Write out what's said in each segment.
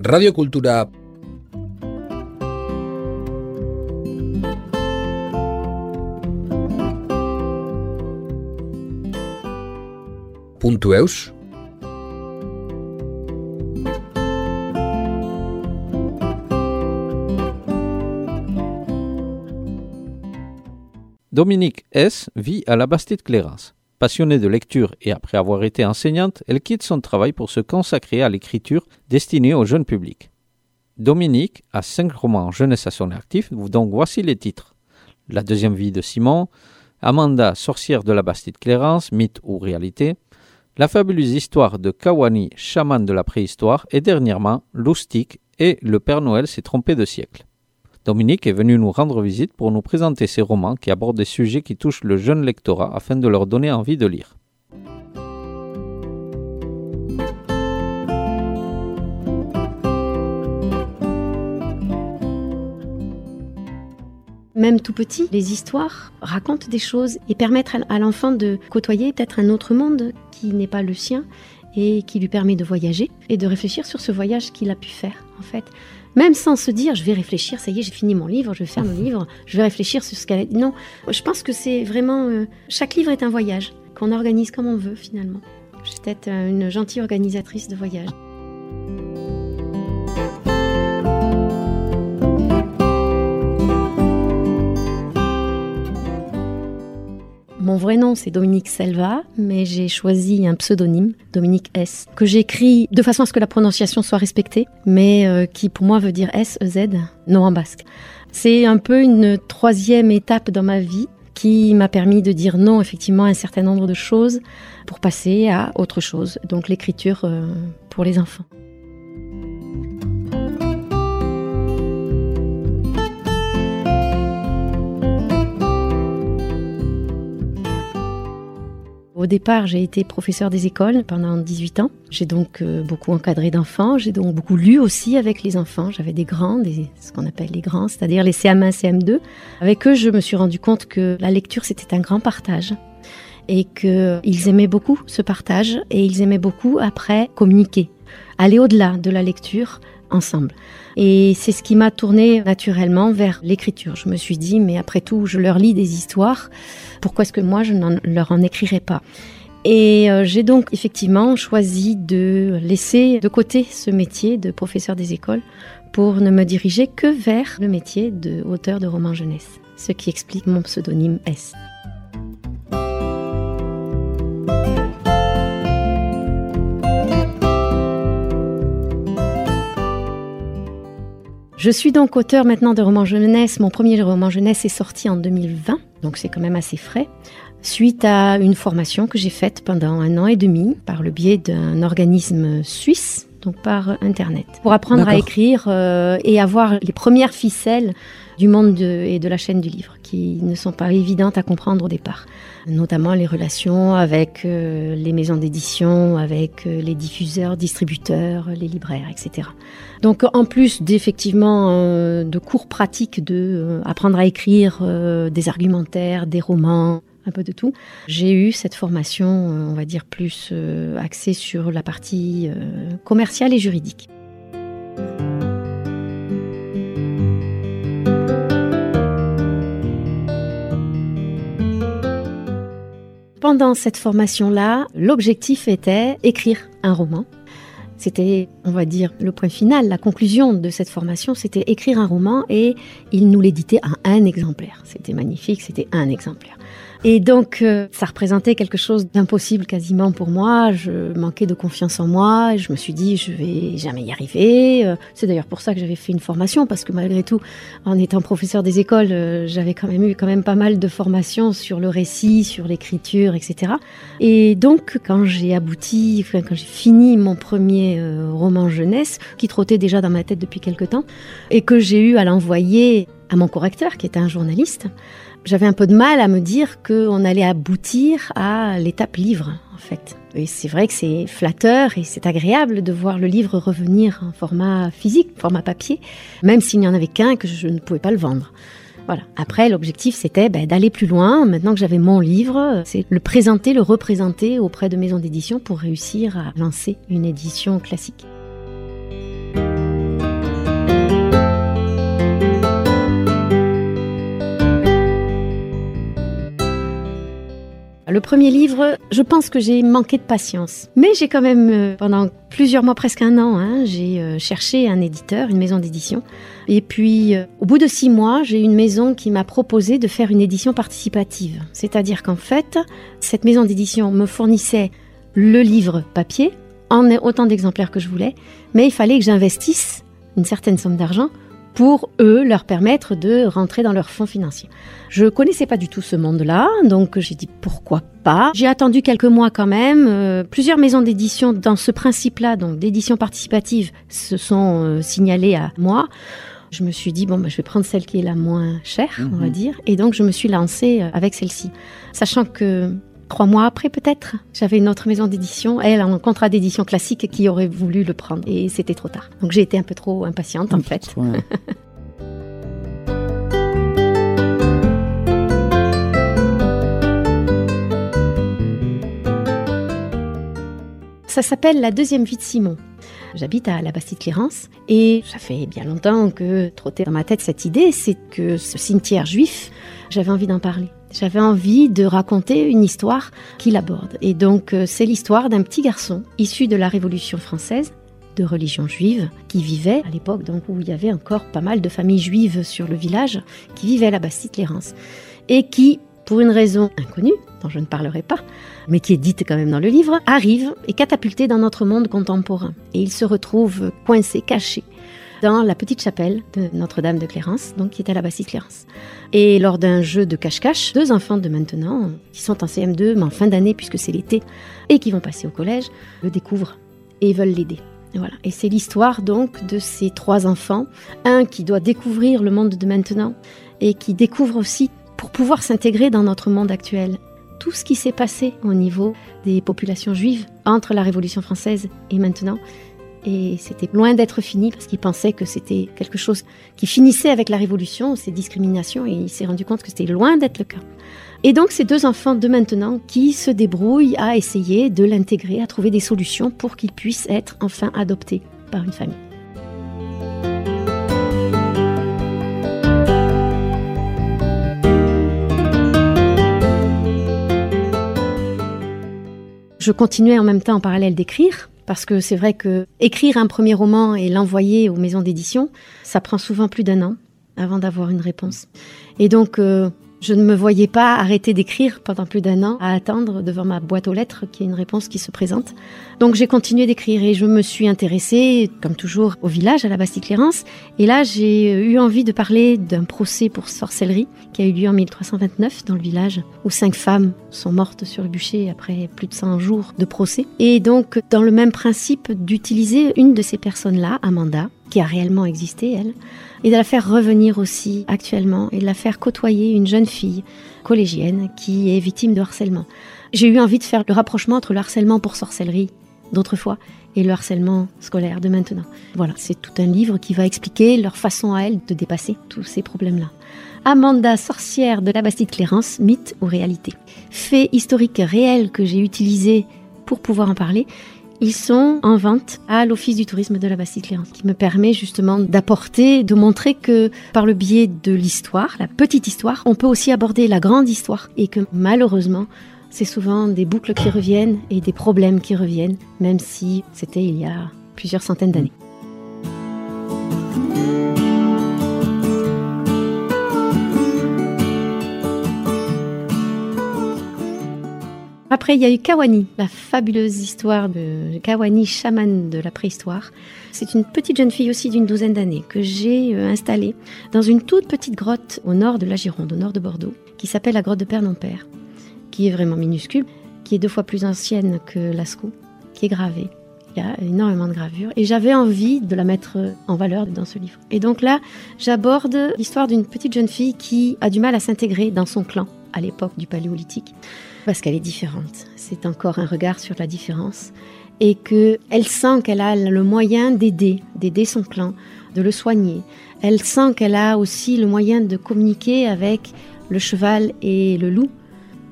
Radiokultura puntu eus Dominique S. vit à la Bastide-Clérance. Passionnée de lecture et après avoir été enseignante, elle quitte son travail pour se consacrer à l'écriture destinée au jeune public. Dominique a cinq romans jeunesse à son actif, donc voici les titres. La deuxième vie de Simon, Amanda, sorcière de la Bastide-Clérance, mythe ou réalité, La fabuleuse histoire de Kawani, chaman de la préhistoire, et dernièrement, Loustique et Le Père Noël s'est trompé de siècle. Dominique est venu nous rendre visite pour nous présenter ses romans qui abordent des sujets qui touchent le jeune lectorat afin de leur donner envie de lire. Même tout petit, les histoires racontent des choses et permettent à l'enfant de côtoyer peut-être un autre monde qui n'est pas le sien et qui lui permet de voyager et de réfléchir sur ce voyage qu'il a pu faire en fait même sans se dire je vais réfléchir, ça y est, j'ai fini mon livre, je vais faire mon livre, je vais réfléchir sur ce qu'elle a dit. Non, je pense que c'est vraiment. Euh, chaque livre est un voyage qu'on organise comme on veut finalement. Je suis peut-être euh, une gentille organisatrice de voyage. Mon vrai nom, c'est Dominique Selva, mais j'ai choisi un pseudonyme, Dominique S, que j'écris de façon à ce que la prononciation soit respectée, mais euh, qui pour moi veut dire S-E-Z, non en basque. C'est un peu une troisième étape dans ma vie qui m'a permis de dire non effectivement à un certain nombre de choses pour passer à autre chose, donc l'écriture euh, pour les enfants. Au départ, j'ai été professeur des écoles pendant 18 ans. J'ai donc euh, beaucoup encadré d'enfants. J'ai donc beaucoup lu aussi avec les enfants. J'avais des grands, ce qu'on appelle les grands, c'est-à-dire les CM1, CM2. Avec eux, je me suis rendu compte que la lecture, c'était un grand partage et qu'ils aimaient beaucoup ce partage et ils aimaient beaucoup après communiquer, aller au-delà de la lecture ensemble. Et c'est ce qui m'a tourné naturellement vers l'écriture. Je me suis dit, mais après tout, je leur lis des histoires, pourquoi est-ce que moi, je ne leur en écrirais pas? Et euh, j'ai donc effectivement choisi de laisser de côté ce métier de professeur des écoles pour ne me diriger que vers le métier de auteur de romans jeunesse, ce qui explique mon pseudonyme S. Je suis donc auteur maintenant de romans jeunesse. Mon premier roman jeunesse est sorti en 2020, donc c'est quand même assez frais, suite à une formation que j'ai faite pendant un an et demi par le biais d'un organisme suisse donc par Internet, pour apprendre à écrire euh, et avoir les premières ficelles du monde et de la chaîne du livre, qui ne sont pas évidentes à comprendre au départ, notamment les relations avec euh, les maisons d'édition, avec euh, les diffuseurs, distributeurs, les libraires, etc. Donc en plus d'effectivement de cours pratiques de apprendre à écrire des argumentaires, des romans, un peu de tout. J'ai eu cette formation, on va dire, plus axée sur la partie commerciale et juridique. Pendant cette formation-là, l'objectif était écrire un roman. C'était, on va dire, le point final, la conclusion de cette formation, c'était écrire un roman et il nous l'éditait à un exemplaire. C'était magnifique, c'était un exemplaire. Et donc, euh, ça représentait quelque chose d'impossible quasiment pour moi. Je manquais de confiance en moi. Je me suis dit, je vais jamais y arriver. Euh, c'est d'ailleurs pour ça que j'avais fait une formation, parce que malgré tout, en étant professeur des écoles, euh, j'avais quand même eu quand même pas mal de formations sur le récit, sur l'écriture, etc. Et donc, quand j'ai abouti, quand j'ai fini mon premier roman jeunesse, qui trottait déjà dans ma tête depuis quelque temps, et que j'ai eu à l'envoyer à mon correcteur, qui était un journaliste, j'avais un peu de mal à me dire qu'on allait aboutir à l'étape livre, en fait. Et c'est vrai que c'est flatteur et c'est agréable de voir le livre revenir en format physique, format papier, même s'il n'y en avait qu'un que je ne pouvais pas le vendre. Voilà. Après, l'objectif, c'était ben, d'aller plus loin. Maintenant que j'avais mon livre, c'est le présenter, le représenter auprès de maisons d'édition pour réussir à lancer une édition classique. Le premier livre, je pense que j'ai manqué de patience. Mais j'ai quand même, euh, pendant plusieurs mois, presque un an, hein, j'ai euh, cherché un éditeur, une maison d'édition. Et puis, euh, au bout de six mois, j'ai une maison qui m'a proposé de faire une édition participative. C'est-à-dire qu'en fait, cette maison d'édition me fournissait le livre papier, en autant d'exemplaires que je voulais, mais il fallait que j'investisse une certaine somme d'argent pour eux leur permettre de rentrer dans leur fonds financiers. Je connaissais pas du tout ce monde-là, donc j'ai dit pourquoi pas. J'ai attendu quelques mois quand même. Euh, plusieurs maisons d'édition dans ce principe-là, donc d'édition participative, se sont euh, signalées à moi. Je me suis dit, bon, bah, je vais prendre celle qui est la moins chère, on va Mhm. dire. Et donc, je me suis lancée euh, avec celle-ci. Sachant que trois mois après, peut-être, j'avais une autre maison d'édition, elle, en contrat d'édition classique, qui aurait voulu le prendre. Et c'était trop tard. Donc, j'ai été un peu trop impatiente, en fait. Ouais. Ça s'appelle La deuxième vie de Simon. J'habite à la Bastide-Clérance et ça fait bien longtemps que trottait dans ma tête cette idée, c'est que ce cimetière juif, j'avais envie d'en parler. J'avais envie de raconter une histoire qui l'aborde. Et donc euh, c'est l'histoire d'un petit garçon issu de la Révolution française, de religion juive, qui vivait à l'époque donc où il y avait encore pas mal de familles juives sur le village, qui vivaient à la Bastide-Clérance et qui, pour une raison inconnue, dont je ne parlerai pas, mais qui est dite quand même dans le livre, arrive et catapulté dans notre monde contemporain. Et il se retrouve coincé, caché, dans la petite chapelle de Notre-Dame de Clérance, donc qui est à la Bastille Clérance. Et lors d'un jeu de cache-cache, deux enfants de maintenant, qui sont en CM2, mais en fin d'année puisque c'est l'été, et qui vont passer au collège, le découvrent et veulent l'aider. Voilà. Et c'est l'histoire donc de ces trois enfants, un qui doit découvrir le monde de maintenant et qui découvre aussi pour pouvoir s'intégrer dans notre monde actuel tout ce qui s'est passé au niveau des populations juives entre la Révolution française et maintenant. Et c'était loin d'être fini parce qu'il pensait que c'était quelque chose qui finissait avec la Révolution, ces discriminations, et il s'est rendu compte que c'était loin d'être le cas. Et donc ces deux enfants de maintenant qui se débrouillent à essayer de l'intégrer, à trouver des solutions pour qu'il puisse être enfin adopté par une famille. Je continuais en même temps en parallèle d'écrire, parce que c'est vrai que écrire un premier roman et l'envoyer aux maisons d'édition, ça prend souvent plus d'un an avant d'avoir une réponse. Et donc, euh, je ne me voyais pas arrêter d'écrire pendant plus d'un an à attendre devant ma boîte aux lettres qu'il y ait une réponse qui se présente. Donc j'ai continué d'écrire et je me suis intéressée, comme toujours, au village, à la Bastille-Clérance. Et là, j'ai eu envie de parler d'un procès pour sorcellerie qui a eu lieu en 1329 dans le village, où cinq femmes sont mortes sur le bûcher après plus de 100 jours de procès. Et donc, dans le même principe d'utiliser une de ces personnes-là, Amanda, qui a réellement existé, elle, et de la faire revenir aussi actuellement et de la faire côtoyer une jeune fille collégienne qui est victime de harcèlement. J'ai eu envie de faire le rapprochement entre le harcèlement pour sorcellerie d'autrefois et le harcèlement scolaire de maintenant. Voilà, c'est tout un livre qui va expliquer leur façon à elles de dépasser tous ces problèmes-là. Amanda, sorcière de la Bastide-Clérance, mythe ou réalité? Faits historiques réels que j'ai utilisés pour pouvoir en parler, ils sont en vente à l'Office du tourisme de la Bastille-Clérance, qui me permet justement d'apporter, de montrer que par le biais de l'histoire, la petite histoire, on peut aussi aborder la grande histoire et que malheureusement, c'est souvent des boucles qui reviennent et des problèmes qui reviennent, même si c'était il y a plusieurs centaines d'années. Après, il y a eu Kawani, la fabuleuse histoire de Kawani, chamane de la préhistoire. C'est une petite jeune fille aussi d'une douzaine d'années que j'ai euh, installée dans une toute petite grotte au nord de la Gironde, au nord de Bordeaux, qui s'appelle la grotte de Père Père, qui est vraiment minuscule, qui est deux fois plus ancienne que Lascaux, qui est gravée. Il y a énormément de gravures et j'avais envie de la mettre en valeur dans ce livre. Et donc là, j'aborde l'histoire d'une petite jeune fille qui a du mal à s'intégrer dans son clan à l'époque du paléolithique parce qu'elle est différente. C'est encore un regard sur la différence et que elle sent qu'elle a le moyen d'aider, d'aider son clan, de le soigner. Elle sent qu'elle a aussi le moyen de communiquer avec le cheval et le loup.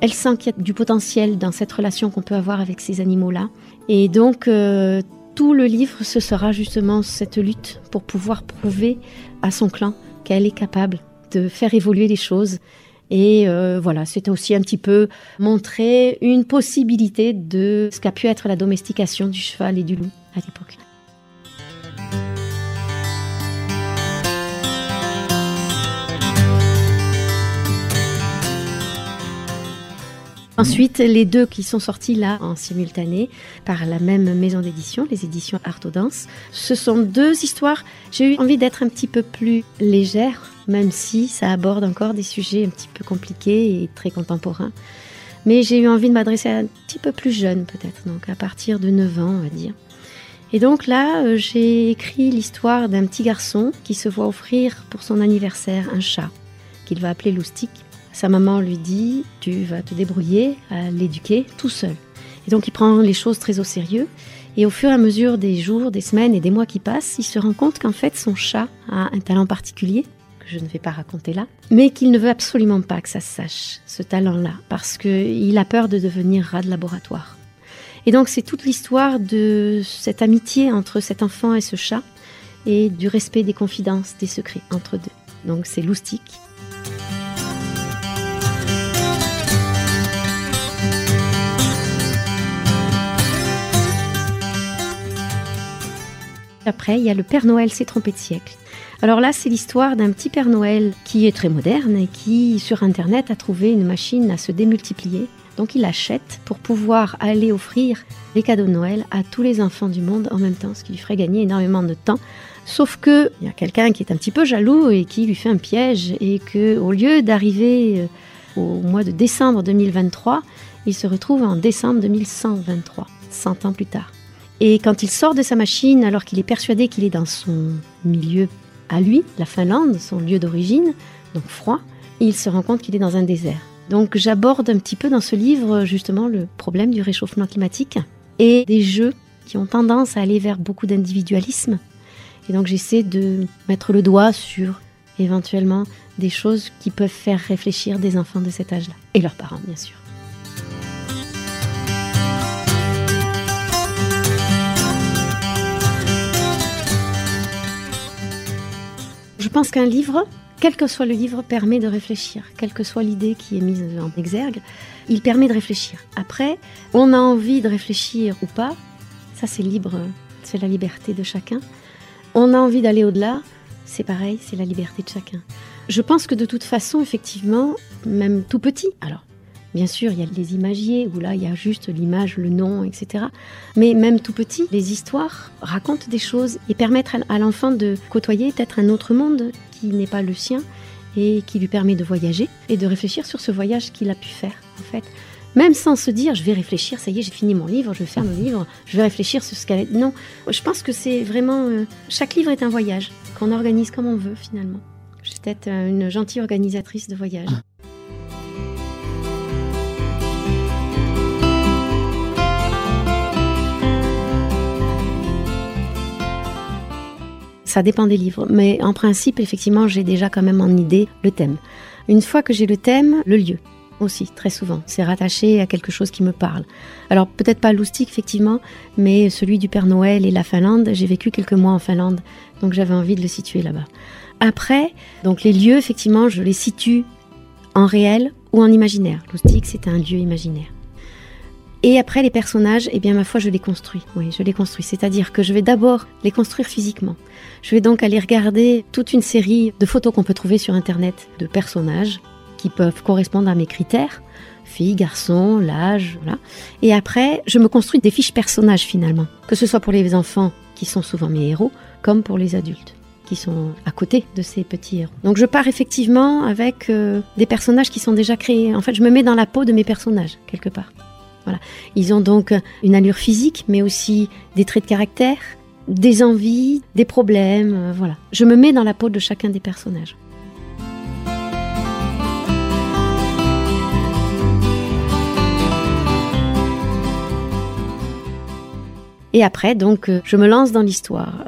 Elle sent qu'il y a du potentiel dans cette relation qu'on peut avoir avec ces animaux-là. Et donc, euh, tout le livre, ce sera justement cette lutte pour pouvoir prouver à son clan qu'elle est capable de faire évoluer les choses Et euh, voilà, c'était aussi un petit peu montrer une possibilité de ce qu'a pu être la domestication du cheval et du loup à l'époque. Ensuite, les deux qui sont sortis là en simultané par la même maison d'édition, les éditions Artodance, ce sont deux histoires. J'ai eu envie d'être un petit peu plus légère, même si ça aborde encore des sujets un petit peu compliqués et très contemporains. Mais j'ai eu envie de m'adresser à un petit peu plus jeune peut-être, donc à partir de 9 ans on va dire. Et donc là, euh, j'ai écrit l'histoire d'un petit garçon qui se voit offrir pour son anniversaire un chat qu'il va appeler Loustic sa maman lui dit Tu vas te débrouiller à l'éduquer tout seul. Et donc il prend les choses très au sérieux. Et au fur et à mesure des jours, des semaines et des mois qui passent, il se rend compte qu'en fait son chat a un talent particulier, que je ne vais pas raconter là, mais qu'il ne veut absolument pas que ça se sache, ce talent-là, parce qu'il a peur de devenir rat de laboratoire. Et donc c'est toute l'histoire de cette amitié entre cet enfant et ce chat, et du respect des confidences, des secrets entre deux. Donc c'est loustique, Après, il y a le Père Noël s'est trompé de siècle. Alors là, c'est l'histoire d'un petit Père Noël qui est très moderne et qui, sur Internet, a trouvé une machine à se démultiplier. Donc il achète pour pouvoir aller offrir les cadeaux de Noël à tous les enfants du monde en même temps, ce qui lui ferait gagner énormément de temps. Sauf que il y a quelqu'un qui est un petit peu jaloux et qui lui fait un piège et que au lieu d'arriver euh, au mois de décembre 2023, il se retrouve en décembre 2123, 100 ans plus tard. Et quand il sort de sa machine, alors qu'il est persuadé qu'il est dans son milieu à lui, la Finlande, son lieu d'origine, donc froid, il se rend compte qu'il est dans un désert. Donc j'aborde un petit peu dans ce livre justement le problème du réchauffement climatique et des jeux qui ont tendance à aller vers beaucoup d'individualisme. Et donc j'essaie de mettre le doigt sur éventuellement des choses qui peuvent faire réfléchir des enfants de cet âge-là. Et leurs parents, bien sûr. Je pense qu'un livre, quel que soit le livre, permet de réfléchir, quelle que soit l'idée qui est mise en exergue, il permet de réfléchir. Après, on a envie de réfléchir ou pas, ça c'est libre, c'est la liberté de chacun. On a envie d'aller au-delà, c'est pareil, c'est la liberté de chacun. Je pense que de toute façon, effectivement, même tout petit, alors Bien sûr, il y a les imagiers où là, il y a juste l'image, le nom, etc. Mais même tout petit, les histoires racontent des choses et permettent à l'enfant de côtoyer peut-être un autre monde qui n'est pas le sien et qui lui permet de voyager et de réfléchir sur ce voyage qu'il a pu faire, en fait. Même sans se dire, je vais réfléchir, ça y est, j'ai fini mon livre, je vais faire mon livre, je vais réfléchir sur ce qu'elle est. Non, je pense que c'est vraiment. Euh, chaque livre est un voyage qu'on organise comme on veut, finalement. Je suis peut-être une gentille organisatrice de voyage. Ça dépend des livres, mais en principe, effectivement, j'ai déjà quand même en idée le thème. Une fois que j'ai le thème, le lieu aussi, très souvent. C'est rattaché à quelque chose qui me parle. Alors peut-être pas loustique, effectivement, mais celui du Père Noël et la Finlande, j'ai vécu quelques mois en Finlande, donc j'avais envie de le situer là-bas. Après, donc les lieux, effectivement, je les situe en réel ou en imaginaire. Loustique, c'est un lieu imaginaire. Et après, les personnages, eh bien, ma foi, je les construis. Oui, je les construis. C'est-à-dire que je vais d'abord les construire physiquement. Je vais donc aller regarder toute une série de photos qu'on peut trouver sur Internet de personnages qui peuvent correspondre à mes critères. Filles, garçons, l'âge, voilà. Et après, je me construis des fiches personnages finalement. Que ce soit pour les enfants, qui sont souvent mes héros, comme pour les adultes qui sont à côté de ces petits héros. Donc je pars effectivement avec euh, des personnages qui sont déjà créés. En fait, je me mets dans la peau de mes personnages, quelque part. Ils ont donc une allure physique, mais aussi des traits de caractère, des envies, des problèmes. Euh, voilà. Je me mets dans la peau de chacun des personnages. Et après, donc, euh, je me lance dans l'histoire.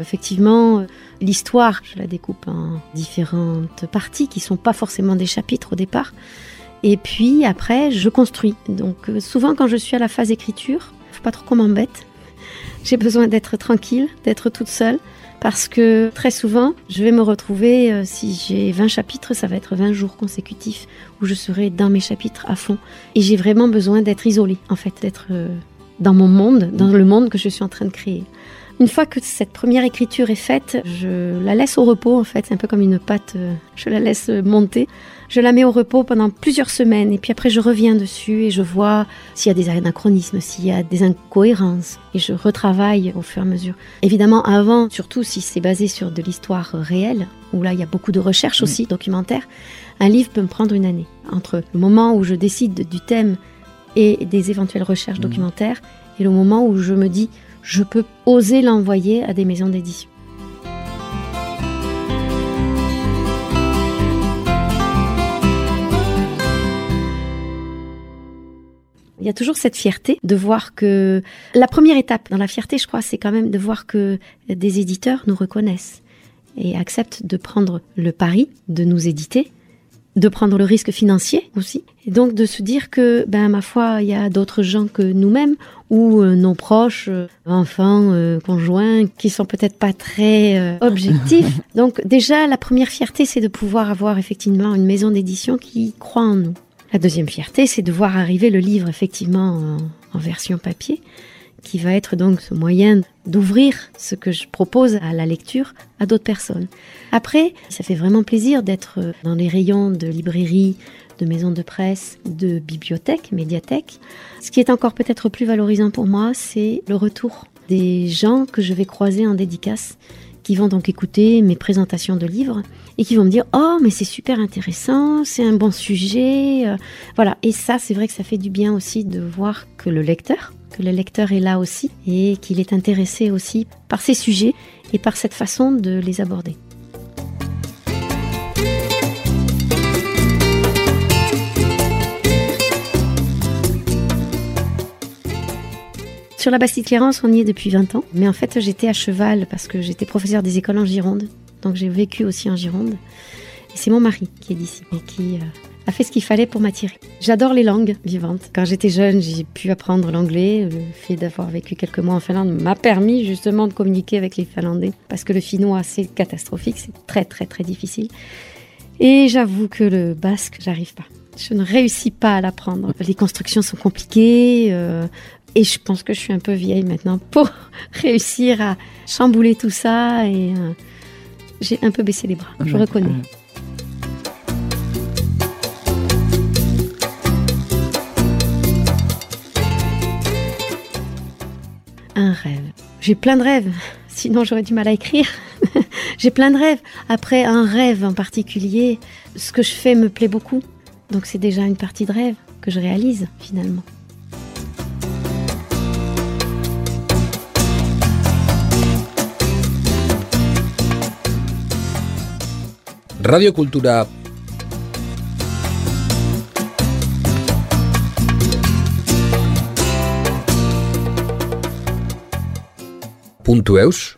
Effectivement, euh, l'histoire, je la découpe en différentes parties qui ne sont pas forcément des chapitres au départ. Et puis après, je construis. Donc euh, souvent quand je suis à la phase écriture, faut pas trop qu'on m'embête. J'ai besoin d'être tranquille, d'être toute seule, Parce que très souvent, je vais me retrouver, euh, si j'ai 20 chapitres, ça va être 20 jours consécutifs où je serai dans mes chapitres à fond. Et j'ai vraiment besoin d'être isolée, en fait, d'être euh, dans mon monde, dans le monde que je suis en train de créer. Une fois que cette première écriture est faite, je la laisse au repos en fait, c'est un peu comme une pâte, euh, je la laisse monter. Je la mets au repos pendant plusieurs semaines et puis après je reviens dessus et je vois s'il y a des anachronismes, s'il y a des incohérences et je retravaille au fur et à mesure. Évidemment avant, surtout si c'est basé sur de l'histoire réelle, où là il y a beaucoup de recherches aussi documentaires, un livre peut me prendre une année. Entre le moment où je décide du thème et des éventuelles recherches documentaires et le moment où je me dis je peux oser l'envoyer à des maisons d'édition. Il y a toujours cette fierté de voir que la première étape dans la fierté, je crois, c'est quand même de voir que des éditeurs nous reconnaissent et acceptent de prendre le pari de nous éditer de prendre le risque financier aussi, et donc de se dire que, ben, ma foi, il y a d'autres gens que nous-mêmes ou euh, nos proches, euh, enfants, euh, conjoints, qui sont peut-être pas très objectifs. donc déjà, la première fierté, c'est de pouvoir avoir effectivement une maison d'édition qui croit en nous. La deuxième fierté, c'est de voir arriver le livre effectivement en version papier qui va être donc ce moyen d'ouvrir ce que je propose à la lecture à d'autres personnes. Après, ça fait vraiment plaisir d'être dans les rayons de librairies, de maisons de presse, de bibliothèques, médiathèques. Ce qui est encore peut-être plus valorisant pour moi, c'est le retour des gens que je vais croiser en dédicace, qui vont donc écouter mes présentations de livres et qui vont me dire oh mais c'est super intéressant, c'est un bon sujet, euh, voilà. Et ça, c'est vrai que ça fait du bien aussi de voir que le lecteur que le lecteur est là aussi et qu'il est intéressé aussi par ces sujets et par cette façon de les aborder. Sur la Bastille-Clérance, on y est depuis 20 ans. Mais en fait, j'étais à cheval parce que j'étais professeur des écoles en Gironde. Donc j'ai vécu aussi en Gironde. C'est mon mari qui est d'ici et qui euh, a fait ce qu'il fallait pour m'attirer. J'adore les langues vivantes. Quand j'étais jeune, j'ai pu apprendre l'anglais. Le fait d'avoir vécu quelques mois en Finlande m'a permis justement de communiquer avec les Finlandais parce que le finnois, c'est catastrophique, c'est très très très difficile. Et j'avoue que le basque, j'arrive pas. Je ne réussis pas à l'apprendre. Les constructions sont compliquées. Euh, et je pense que je suis un peu vieille maintenant pour réussir à chambouler tout ça. Et euh, j'ai un peu baissé les bras, je reconnais. un rêve. J'ai plein de rêves, sinon j'aurais du mal à écrire. J'ai plein de rêves. Après, un rêve en particulier, ce que je fais me plaît beaucoup. Donc c'est déjà une partie de rêve que je réalise finalement. Radio Cultura. Puntu eus